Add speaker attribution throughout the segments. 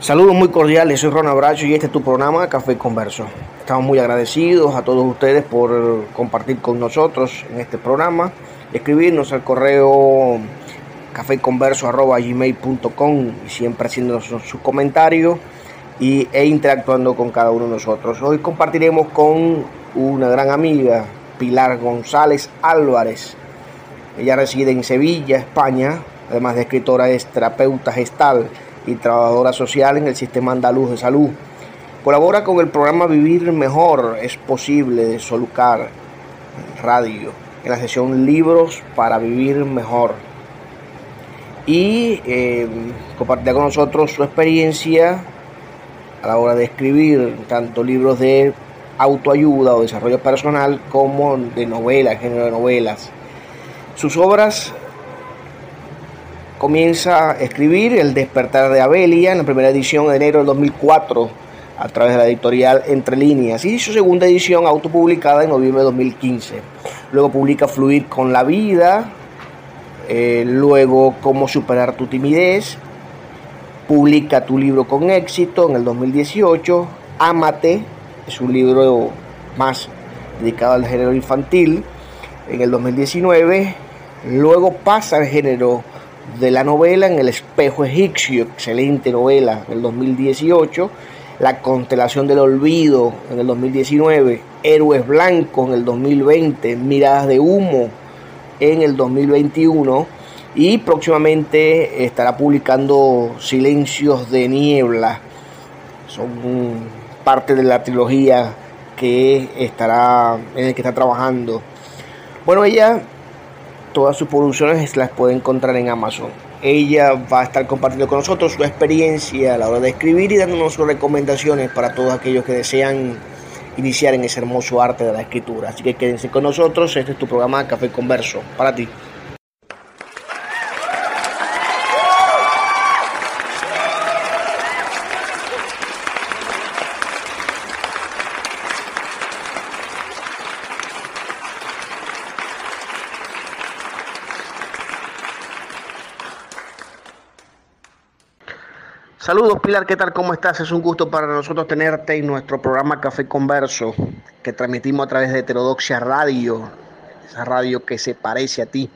Speaker 1: Saludos muy cordiales, soy Ron Abracho y este es tu programa Café Converso. Estamos muy agradecidos a todos ustedes por compartir con nosotros en este programa, escribirnos al correo caféconverso.gmail.com y siempre haciendo sus comentarios y, e interactuando con cada uno de nosotros. Hoy compartiremos con una gran amiga, Pilar González Álvarez. Ella reside en Sevilla, España, además de escritora es terapeuta gestal y trabajadora social en el Sistema Andaluz de Salud. Colabora con el programa Vivir Mejor, es posible de Solucar Radio, en la sesión Libros para Vivir Mejor. Y eh, compartirá con nosotros su experiencia a la hora de escribir tanto libros de autoayuda o desarrollo personal como de novelas, género de novelas. Sus obras comienza a escribir El despertar de Abelia en la primera edición de enero del 2004 a través de la editorial Entre Líneas y su segunda edición autopublicada en noviembre de 2015. Luego publica Fluir con la vida, eh, luego Cómo superar tu timidez, publica tu libro con éxito en el 2018, Ámate, es un libro más dedicado al género infantil en el 2019, luego pasa al género de la novela en El espejo egipcio, excelente novela del 2018, La constelación del olvido en el 2019, Héroes blancos en el 2020, Miradas de humo en el 2021 y próximamente estará publicando Silencios de niebla. Son parte de la trilogía que estará en el que está trabajando. Bueno, ella Todas sus producciones las puede encontrar en Amazon. Ella va a estar compartiendo con nosotros su experiencia a la hora de escribir y dándonos sus recomendaciones para todos aquellos que desean iniciar en ese hermoso arte de la escritura. Así que quédense con nosotros. Este es tu programa Café Converso. Para ti. Saludos Pilar, ¿qué tal? ¿Cómo estás? Es un gusto para nosotros tenerte en nuestro programa Café Converso, que transmitimos a través de Heterodoxia Radio, esa radio que se parece a ti.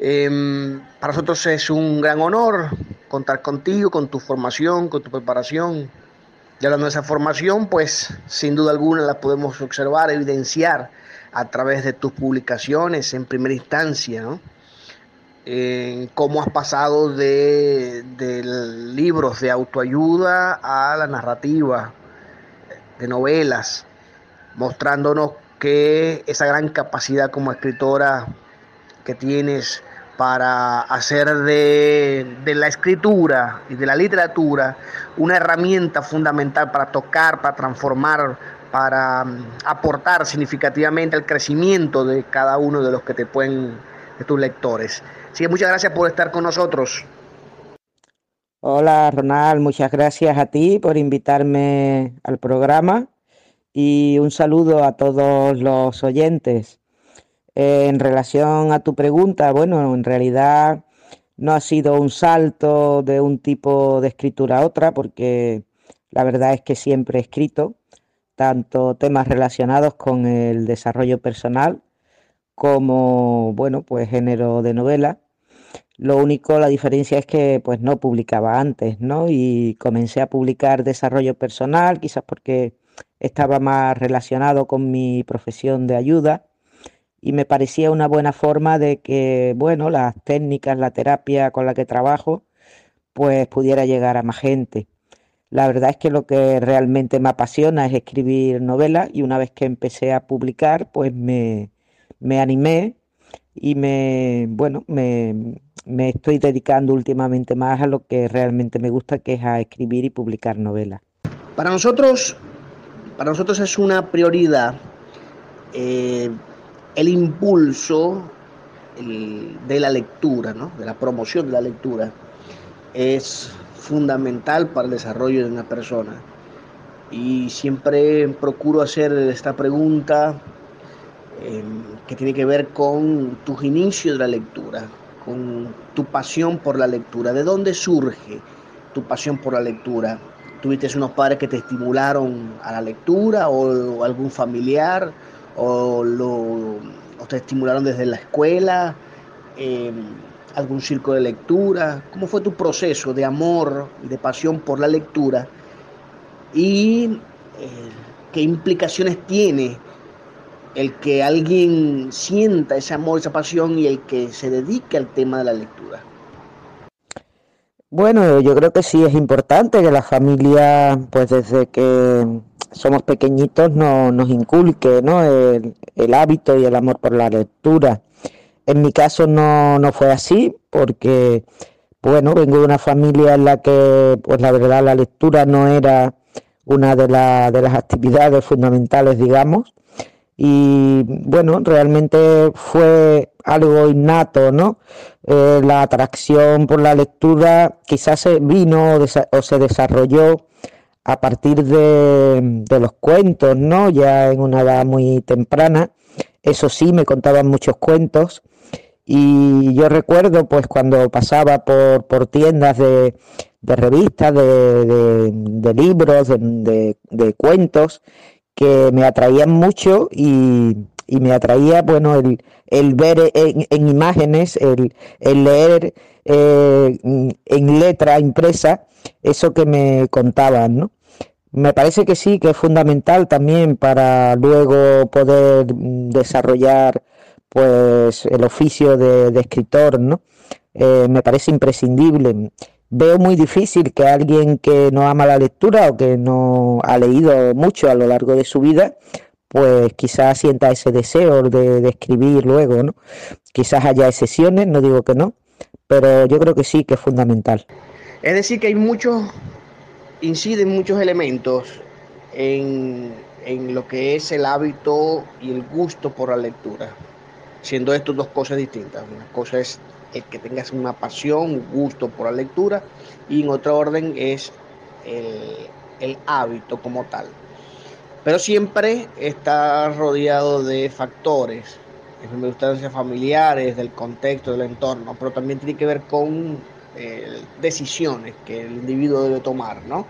Speaker 1: Em, para nosotros es un gran honor contar contigo, con tu formación, con tu preparación. Y hablando de esa formación, pues sin duda alguna la podemos observar, evidenciar a través de tus publicaciones en primera instancia, ¿no? En cómo has pasado de, libros de autoayuda a la narrativa, de novelas, mostrándonos que esa gran capacidad como escritora que tienes para hacer de, la escritura y de la literatura una herramienta fundamental para tocar, para transformar, para mm, aportar significativamente al crecimiento de cada uno de los que te pueden, de tus lectores. Así muchas gracias por estar con nosotros.
Speaker 2: Hola Ronald, muchas gracias a ti por invitarme al programa y un saludo a todos los oyentes. en relación a tu pregunta, bueno, en realidad no ha sido un salto de un tipo de escritura a otra, porque la verdad es que siempre he escrito tanto temas relacionados con el desarrollo personal como, bueno, pues género de novela lo único, la diferencia es que pues no publicaba antes, ¿no? Y comencé a publicar desarrollo personal, quizás porque estaba más relacionado con mi profesión de ayuda y me parecía una buena forma de que, bueno, las técnicas, la terapia con la que trabajo, pues pudiera llegar a más gente. La verdad es que lo que realmente me apasiona es escribir novelas y una vez que empecé a publicar, pues me, me animé y me, bueno, me, me estoy dedicando últimamente más a lo que realmente me gusta, que es a escribir y publicar novelas.
Speaker 1: Para nosotros, para nosotros es una prioridad eh, el impulso de la lectura, ¿no? de la promoción de la lectura. Es fundamental para el desarrollo de una persona. Y siempre procuro hacer esta pregunta que tiene que ver con tus inicios de la lectura, con tu pasión por la lectura. ¿De dónde surge tu pasión por la lectura? ¿Tuviste unos padres que te estimularon a la lectura o algún familiar o, lo, te estimularon desde la escuela? Em, ¿Algún circo de lectura? ¿Cómo fue tu proceso de amor y de pasión por la lectura? ¿Y eh, qué implicaciones tiene el que alguien sienta ese amor, esa pasión y el que se dedique al tema de la lectura?
Speaker 2: Bueno, yo creo que sí es importante que la familia, pues desde que somos pequeñitos, no, nos inculque ¿no? El, el, hábito y el amor por la lectura. En mi caso no, no fue así, porque, bueno, vengo de una familia en la que, pues la verdad, la lectura no era una de, de las actividades fundamentales, digamos. Y bueno, realmente fue algo innato, ¿no? Eh, la atracción por la lectura quizás se vino o, se desarrolló a partir de, los cuentos, ¿no? Ya en una edad muy temprana. Eso sí, me contaban muchos cuentos. Y yo recuerdo, pues, cuando pasaba por, por tiendas de, de revistas, de, de libros, de, cuentos, que me atraían mucho y, y me atraía, bueno, el, el ver en, imágenes, el, el leer eh, en letra impresa eso que me contaban, ¿no? Me parece que sí, que es fundamental también para luego poder desarrollar pues el oficio de, escritor, ¿no? Eh, me parece imprescindible. Veo muy difícil que alguien que no ama la lectura o que no ha leído mucho a lo largo de su vida, pues quizás sienta ese deseo de, escribir luego, ¿no? Quizás haya excepciones, no digo que no, pero yo creo que sí, que es fundamental.
Speaker 1: Es decir, que hay muchos, inciden muchos elementos en, en lo que es el hábito y el gusto por la lectura, siendo estas dos cosas distintas. Una cosa es el que tengas una pasión, un gusto por la lectura, y en otro orden es el, hábito como tal pero siempre está rodeado de factores, circunstancias familiares, del contexto, del entorno, pero también tiene que ver con eh, decisiones que el individuo debe tomar, ¿no?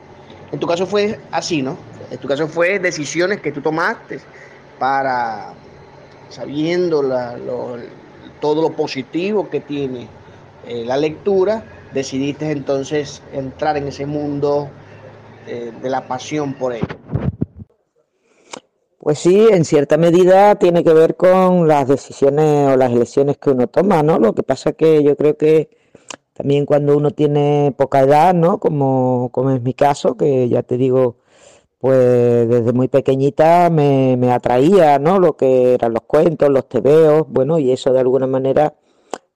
Speaker 1: En tu caso fue así, ¿no? En tu caso fue decisiones que tú tomaste para, sabiendo todo lo positivo que tiene eh, la lectura, decidiste entonces entrar en ese mundo eh, de la pasión por ello.
Speaker 2: Pues sí, en cierta medida tiene que ver con las decisiones o las elecciones que uno toma, ¿no? Lo que pasa que yo creo que también cuando uno tiene poca edad, ¿no? Como, como es mi caso, que ya te digo, pues desde muy pequeñita me, me atraía, ¿no? Lo que eran los cuentos, los tebeos, bueno, y eso de alguna manera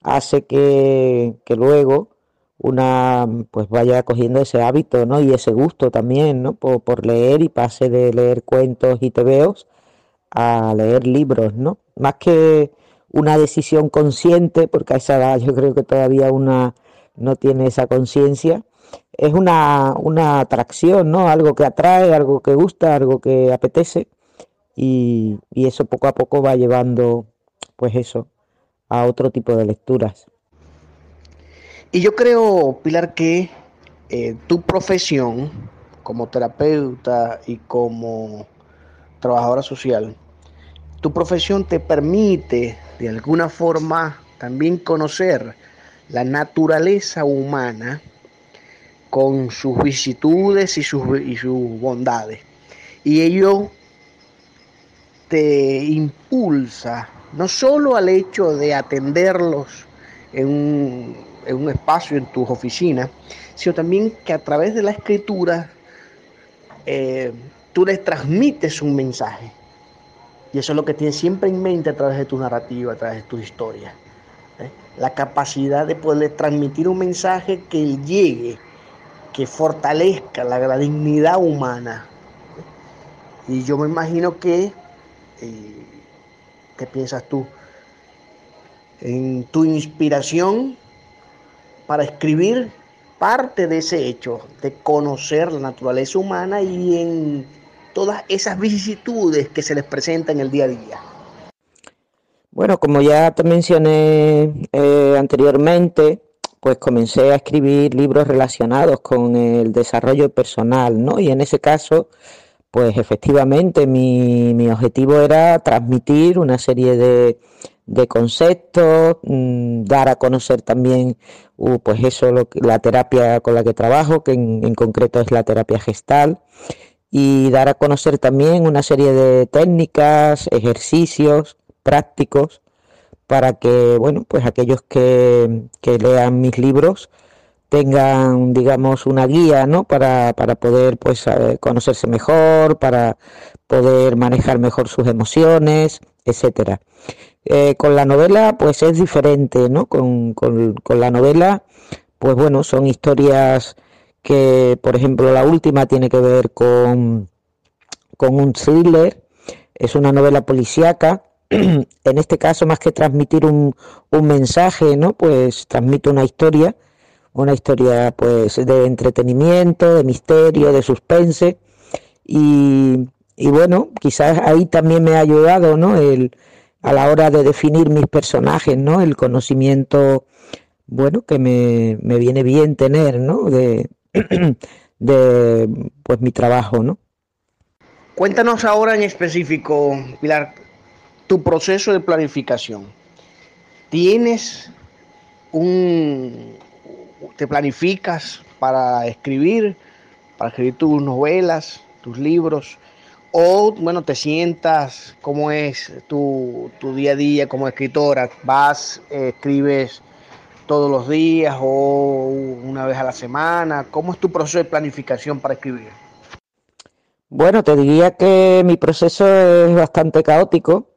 Speaker 2: hace que, que luego una pues vaya cogiendo ese hábito, ¿no? Y ese gusto también, ¿no? Por, leer y pase de leer cuentos y tebeos a leer libros, ¿no? Más que una decisión consciente, porque a esa edad yo creo que todavía una no tiene esa conciencia, es una, una atracción, ¿no? Algo que atrae, algo que gusta, algo que apetece, y, y eso poco a poco va llevando, pues eso, a otro tipo de lecturas.
Speaker 1: Y yo creo, Pilar, que eh, tu profesión como terapeuta y como trabajadora social, tu profesión te permite de alguna forma también conocer la naturaleza humana con sus vicitudes y sus, bondades. Y ello te impulsa no solo al hecho de atenderlos en un espacio en tus oficinas, sino también que a través de la escritura eh, tú les transmites un mensaje. Y eso es lo que tienes siempre en mente a través de tu narrativa, a través de tu historia. ¿eh? La capacidad de poder transmitir un mensaje que llegue, que fortalezca la, dignidad humana. Y yo me imagino que, eh, ¿qué piensas tú? En tu inspiración para escribir parte de ese hecho, de conocer la naturaleza humana y en todas esas vicisitudes que se les presentan en el día a día.
Speaker 2: Bueno, como ya te mencioné eh, anteriormente, pues comencé a escribir libros relacionados con el desarrollo personal, ¿no? Y en ese caso, pues efectivamente mi, objetivo era transmitir una serie de, de conceptos, mm, dar a conocer también, uh, pues eso, lo la terapia con la que trabajo, que en, concreto es la terapia gestal, y dar a conocer también una serie de técnicas, ejercicios prácticos para que, bueno, pues aquellos que, que lean mis libros tengan, digamos, una guía, ¿no? Para, para poder, pues, conocerse mejor, para poder manejar mejor sus emociones, etcétera. Eh, con la novela, pues es diferente, ¿no? Con, con, la novela, pues bueno, son historias que, por ejemplo, la última tiene que ver con, con un thriller, es una novela policíaca. en este caso, más que transmitir un, un mensaje, ¿no? Pues transmite una historia, una historia pues de entretenimiento, de misterio, de suspense. Y, y bueno, quizás ahí también me ha ayudado, ¿no? El, a la hora de definir mis personajes, ¿no? El conocimiento, bueno, que me, me viene bien tener, ¿no? De, de, pues mi trabajo, ¿no?
Speaker 1: Cuéntanos ahora en específico, Pilar, tu proceso de planificación. ¿Tienes un... te planificas para escribir, para escribir tus novelas, tus libros? O, bueno, te sientas, ¿cómo es tu, día a día como escritora? ¿Vas, eh, escribes todos los días o una vez a la semana? ¿Cómo es tu proceso de planificación para escribir?
Speaker 2: Bueno, te diría que mi proceso es bastante caótico.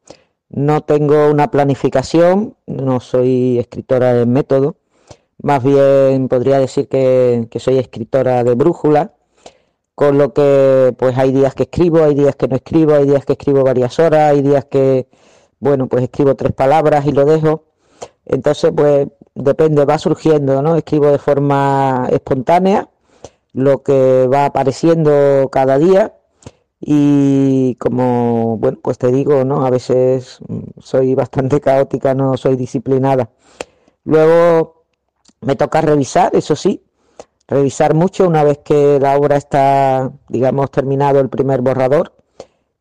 Speaker 2: No tengo una planificación, no soy escritora de método. Más bien podría decir que, que soy escritora de brújula con lo que pues hay días que escribo, hay días que no escribo, hay días que escribo varias horas, hay días que, bueno, pues escribo tres palabras y lo dejo. Entonces, pues depende, va surgiendo, ¿no? Escribo de forma espontánea lo que va apareciendo cada día y como, bueno, pues te digo, ¿no? A veces soy bastante caótica, no soy disciplinada. Luego me toca revisar, eso sí, revisar mucho una vez que la obra está, digamos, terminado el primer borrador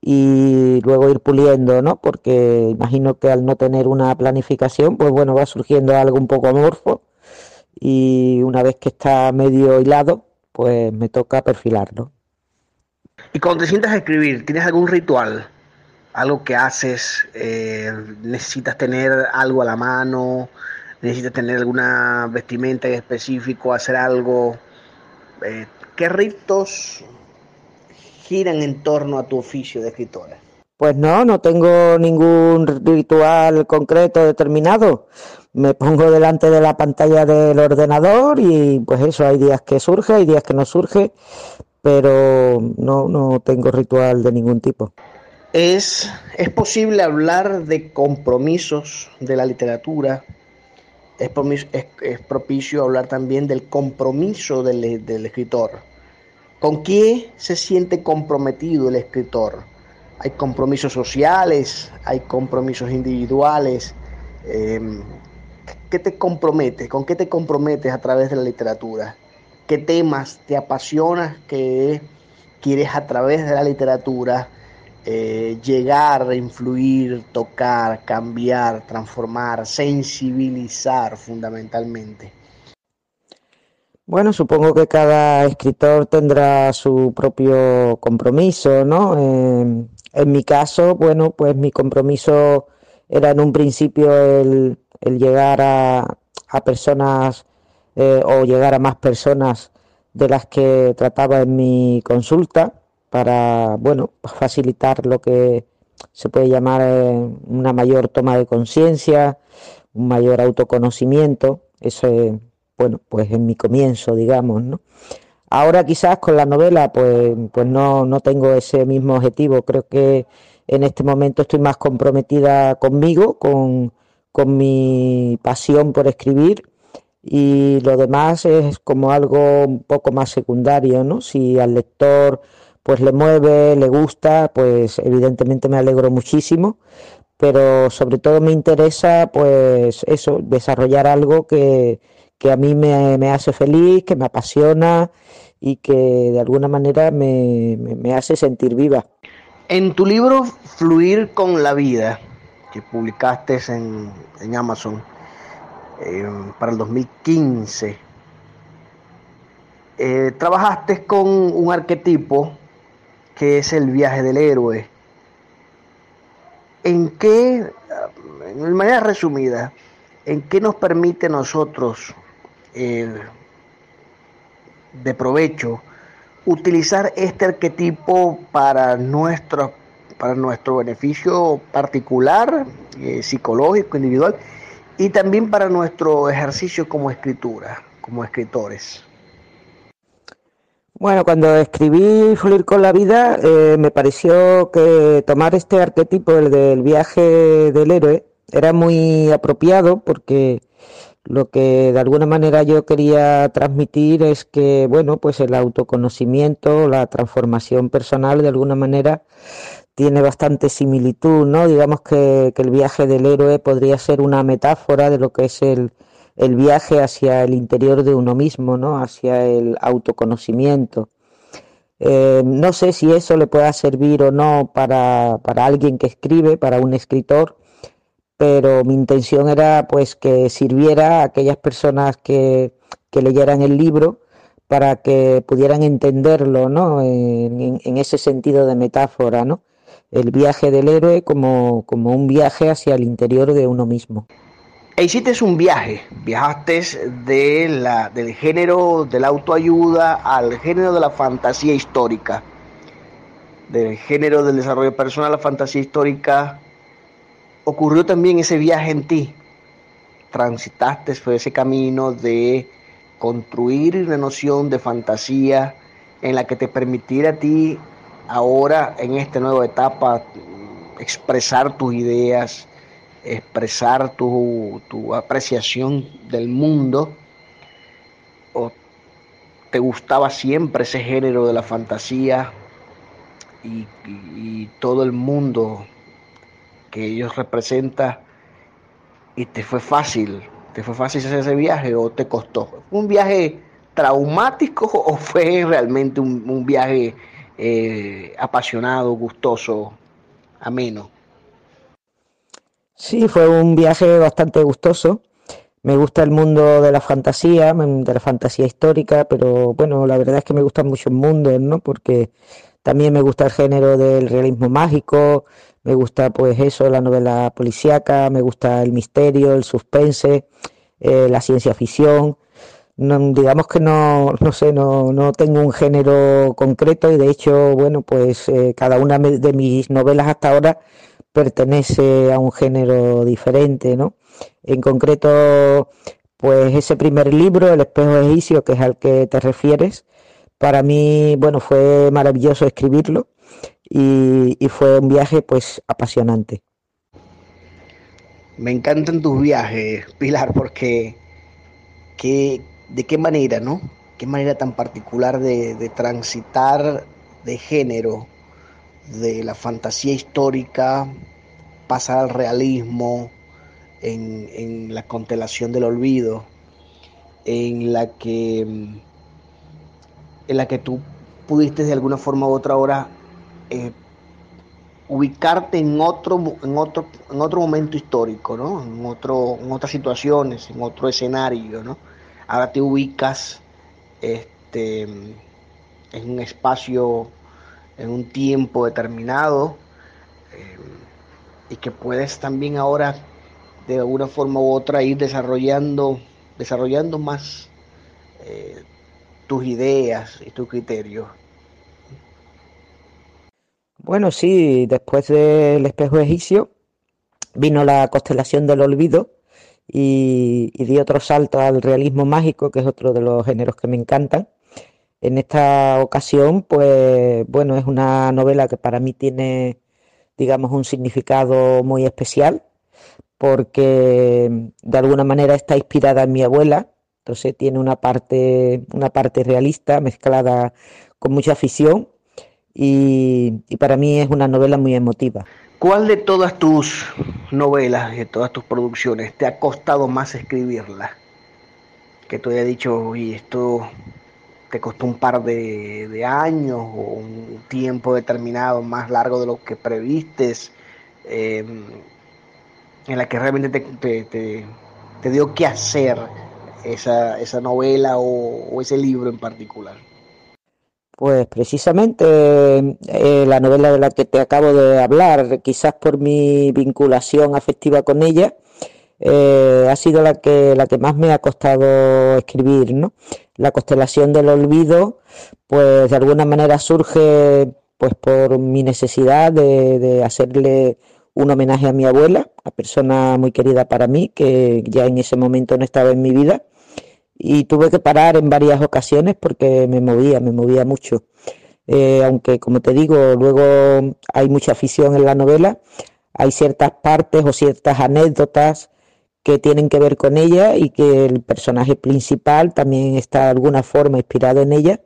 Speaker 2: y luego ir puliendo, ¿no? Porque imagino que al no tener una planificación, pues bueno, va surgiendo algo un poco amorfo y una vez que está medio hilado, pues me toca perfilarlo.
Speaker 1: Y cuando te sientas a escribir, ¿tienes algún ritual? ¿Algo que haces? Eh, ¿Necesitas tener algo a la mano? necesitas tener alguna vestimenta en específico, hacer algo. Eh, ¿Qué ritos giran en torno a tu oficio de escritora?
Speaker 2: Pues no, no tengo ningún ritual concreto determinado. Me pongo delante de la pantalla del ordenador y pues eso, hay días que surge, hay días que no surge, pero no, no tengo ritual de ningún tipo.
Speaker 1: ¿Es, ¿Es posible hablar de compromisos de la literatura es, propicio hablar también del compromiso del, escritor. ¿Con qué se siente comprometido el escritor? Hay compromisos sociales, hay compromisos individuales. Em, ¿Qué te compromete? ¿Con qué te comprometes a través de la literatura? ¿Qué temas te apasionas que quieres a través de la literatura eh, llegar, influir, tocar, cambiar, transformar, sensibilizar fundamentalmente?
Speaker 2: Bueno, supongo que cada escritor tendrá su propio compromiso, ¿no? Eh, en mi caso, bueno, pues mi compromiso era en un principio el, llegar a, personas eh, o llegar a más personas de las que trataba en mi consulta para, bueno, facilitar lo que se puede llamar eh, una mayor toma de conciencia, un mayor autoconocimiento. Eso es, bueno, pues en mi comienzo, digamos, ¿no? Ahora quizás con la novela, pues, pues no, no tengo ese mismo objetivo. Creo que en este momento estoy más comprometida conmigo, con, con mi pasión por escribir y lo demás es como algo un poco más secundario, ¿no? Si al lector pues le mueve, le gusta, pues evidentemente me alegro muchísimo, pero sobre todo me interesa pues eso, desarrollar algo que, que a mí me, hace feliz, que me apasiona y que de alguna manera me, hace sentir viva.
Speaker 1: En tu libro Fluir con la vida, que publicaste en, Amazon eh, para el 2015, eh, trabajaste con un arquetipo que es el viaje del héroe. ¿En qué, de manera resumida, en qué nos permite nosotros eh, de provecho utilizar este arquetipo para nuestro, para nuestro beneficio particular, eh, psicológico, individual, y también para nuestro ejercicio como escritura, como escritores.
Speaker 2: Bueno, cuando escribí Fluir con la vida, eh, me pareció que tomar este arquetipo, el del viaje del héroe, era muy apropiado porque lo que de alguna manera yo quería transmitir es que, bueno, pues el autoconocimiento, la transformación personal de alguna manera tiene bastante similitud, ¿no? Digamos que, el viaje del héroe podría ser una metáfora de lo que es el, el viaje hacia el interior de uno mismo, ¿no? Hacia el autoconocimiento. Eh, no sé si eso le pueda servir o no para, para alguien que escribe, para un escritor, pero mi intención era pues que sirviera a aquellas personas que, leyeran el libro para que pudieran entenderlo, ¿no? En, ese sentido de metáfora, ¿no? El viaje del héroe como, como un viaje hacia el interior de uno mismo.
Speaker 1: E hiciste un viaje, viajaste de la, del género de la autoayuda al género de la fantasía histórica, del género del desarrollo personal a la fantasía histórica ocurrió también ese viaje en ti. Transitaste fue ese camino de construir una noción de fantasía en la que te permitiera a ti ahora en esta nueva etapa expresar tus ideas, expresar tu, apreciación del mundo. ¿O te gustaba siempre ese género de la fantasía y todo el mundo que ellos representan y te fue fácil, te fue fácil hacer ese viaje o te costó. ¿Un viaje traumático o fue realmente un, viaje eh, apasionado, gustoso, ameno?
Speaker 2: Sí, fue un viaje bastante gustoso. Me gusta el mundo de la fantasía, de la fantasía histórica, pero bueno, la verdad es que me gustan muchos mundos, ¿no? Porque también me gusta el género del realismo mágico, me gusta pues eso, la novela policíaca, me gusta el misterio, el suspense, eh, la ciencia ficción. Digamos que no, no sé, no, no tengo un género concreto y de hecho, bueno, pues eh, cada una de mis novelas hasta ahora pertenece a un género diferente, ¿no? En concreto, pues ese primer libro, El espejo egipcio, que es al que te refieres, para mí, bueno, fue maravilloso escribirlo y, fue un viaje pues apasionante.
Speaker 1: Me encantan tus viajes, Pilar, porque de qué manera, ¿no? Qué manera tan particular de, transitar de género, de la fantasía histórica, pasar al realismo, en, en, la constelación del olvido, en la que en la que tú pudiste de alguna forma u otra hora eh, ubicarte en otro, en otro, en otro momento histórico, ¿no? En, otro, en otras situaciones, en otro escenario, ¿no? Ahora te ubicas este, en un espacio, en un tiempo determinado, eh, y que puedes también ahora de alguna forma u otra ir desarrollando, desarrollando más eh, tus ideas y tus criterios.
Speaker 2: Bueno, sí, después del espejo egipcio vino la constelación del olvido y, di otro salto al realismo mágico, que es otro de los géneros que me encantan. En esta ocasión, pues bueno, es una novela que para mí tiene, digamos, un significado muy especial, porque de alguna manera está inspirada en mi abuela, entonces tiene una parte, una parte realista mezclada con mucha afición y, para mí es una novela muy emotiva.
Speaker 1: ¿Cuál de todas tus novelas, de todas tus producciones, te ha costado más escribirla? que tú hayas dicho, y esto te costó un par de, años o un tiempo determinado más largo de lo que previstes, em, en la que realmente te, dio que hacer esa, esa novela o, ese libro en particular?
Speaker 2: Pues precisamente eh, la novela de la que te acabo de hablar, quizás por mi vinculación afectiva con ella, eh, ha sido la que, la que más me ha costado escribir, ¿no? La constelación del olvido, pues de alguna manera surge pues por mi necesidad de, hacerle un homenaje a mi abuela, una persona muy querida para mí, que ya en ese momento no estaba en mi vida, y tuve que parar en varias ocasiones porque me movía, me movía mucho. Eh, aunque, como te digo, luego hay mucha afición en la novela, hay ciertas partes o ciertas anécdotas que tienen que ver con ella y que el personaje principal también está de alguna forma inspirado en ella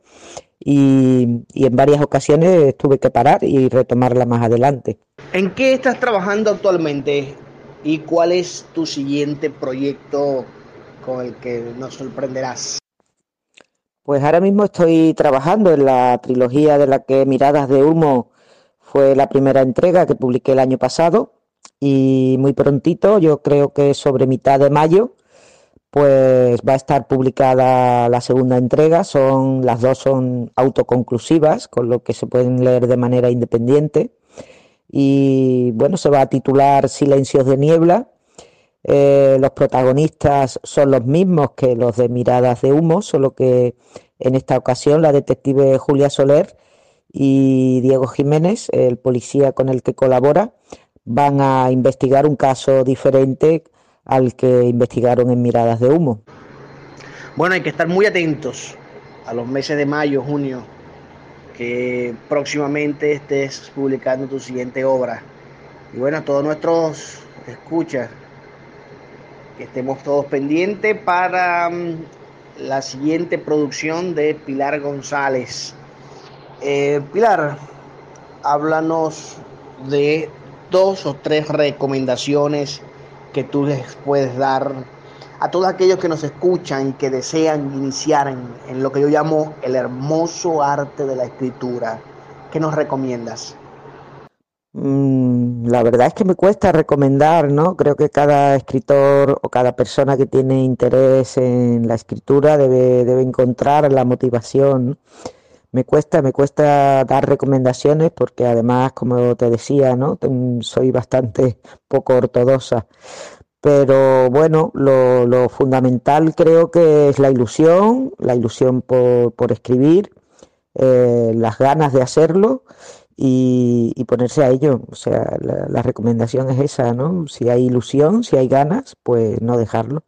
Speaker 2: y, en varias ocasiones tuve que parar y retomarla más adelante.
Speaker 1: ¿En qué estás trabajando actualmente y cuál es tu siguiente proyecto con el que nos sorprenderás?
Speaker 2: Pues ahora mismo estoy trabajando en la trilogía de la que Miradas de Humo fue la primera entrega que publiqué el año pasado y muy prontito, yo creo que sobre mitad de mayo, pues va a estar publicada la segunda entrega. Son las dos son autoconclusivas, con lo que se pueden leer de manera independiente. Y bueno, se va a titular Silencios de niebla. Eh, los protagonistas son los mismos que los de Miradas de humo, solo que en esta ocasión la detective Julia Soler y Diego Jiménez, el policía con el que colabora, van a investigar un caso diferente al que investigaron en Miradas de Humo.
Speaker 1: Bueno, hay que estar muy atentos a los meses de mayo, junio, que próximamente estés publicando tu siguiente obra. Y bueno, a todos nuestros escuchas, que estemos todos pendientes para mm, la siguiente producción de Pilar González. Eh, Pilar, háblanos de dos o tres recomendaciones que tú les puedes dar a todos aquellos que nos escuchan y que desean iniciar en, lo que yo llamo el hermoso arte de la escritura. ¿Qué nos recomiendas?
Speaker 2: Mm, la verdad es que me cuesta recomendar, ¿no? Creo que cada escritor o cada persona que tiene interés en la escritura debe, debe encontrar la motivación me cuesta, me cuesta dar recomendaciones porque además, como te decía, ¿no? Soy bastante poco ortodoxa. Pero bueno, lo, fundamental creo que es la ilusión, la ilusión por, escribir, eh, las ganas de hacerlo y, ponerse a ello. O sea, la, recomendación es esa, ¿no? Si hay ilusión, si hay ganas, pues no dejarlo.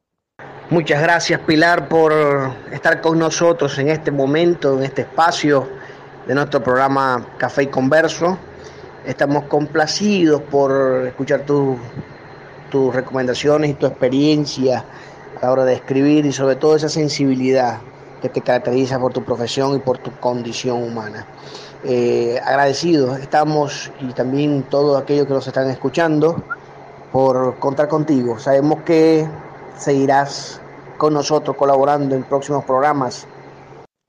Speaker 1: Muchas gracias Pilar por estar con nosotros en este momento, en este espacio de nuestro programa Café y Converso. Estamos complacidos por escuchar tus recomendaciones y tu experiencia a la hora de escribir y sobre todo esa sensibilidad que te caracteriza por tu profesión y por tu condición humana. Eh, agradecidos estamos y también todos aquellos que nos están escuchando por contar contigo. Sabemos que seguirás con nosotros colaborando en próximos programas.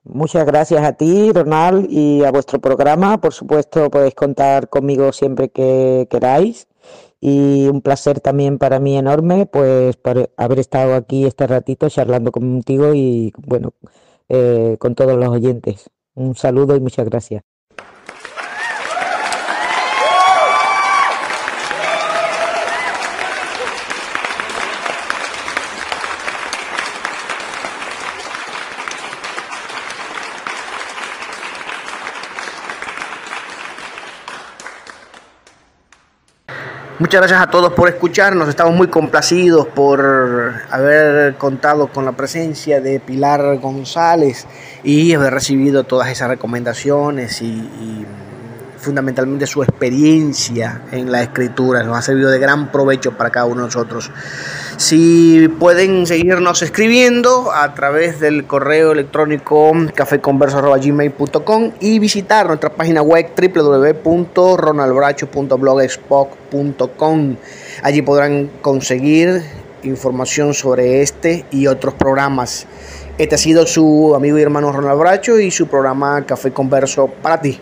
Speaker 2: Muchas gracias a ti, Ronald, y a vuestro programa. Por supuesto, podéis contar conmigo siempre que queráis. Y un placer también para mí enorme, pues, por haber estado aquí este ratito charlando contigo y, bueno, eh, con todos los oyentes. Un saludo y muchas gracias.
Speaker 1: Muchas gracias a todos por escucharnos. Estamos muy complacidos por haber contado con la presencia de Pilar González y haber recibido todas esas recomendaciones y, fundamentalmente su experiencia en la escritura. Nos ha servido de gran provecho para cada uno de nosotros. Si pueden seguirnos escribiendo a través del correo electrónico cafeconverso.gmail.com y visitar nuestra página web www.ronalbracho.blogspot.com. Allí podrán conseguir información sobre este y otros programas. Este ha sido su amigo y hermano Ronald Bracho y su programa Café Converso para ti.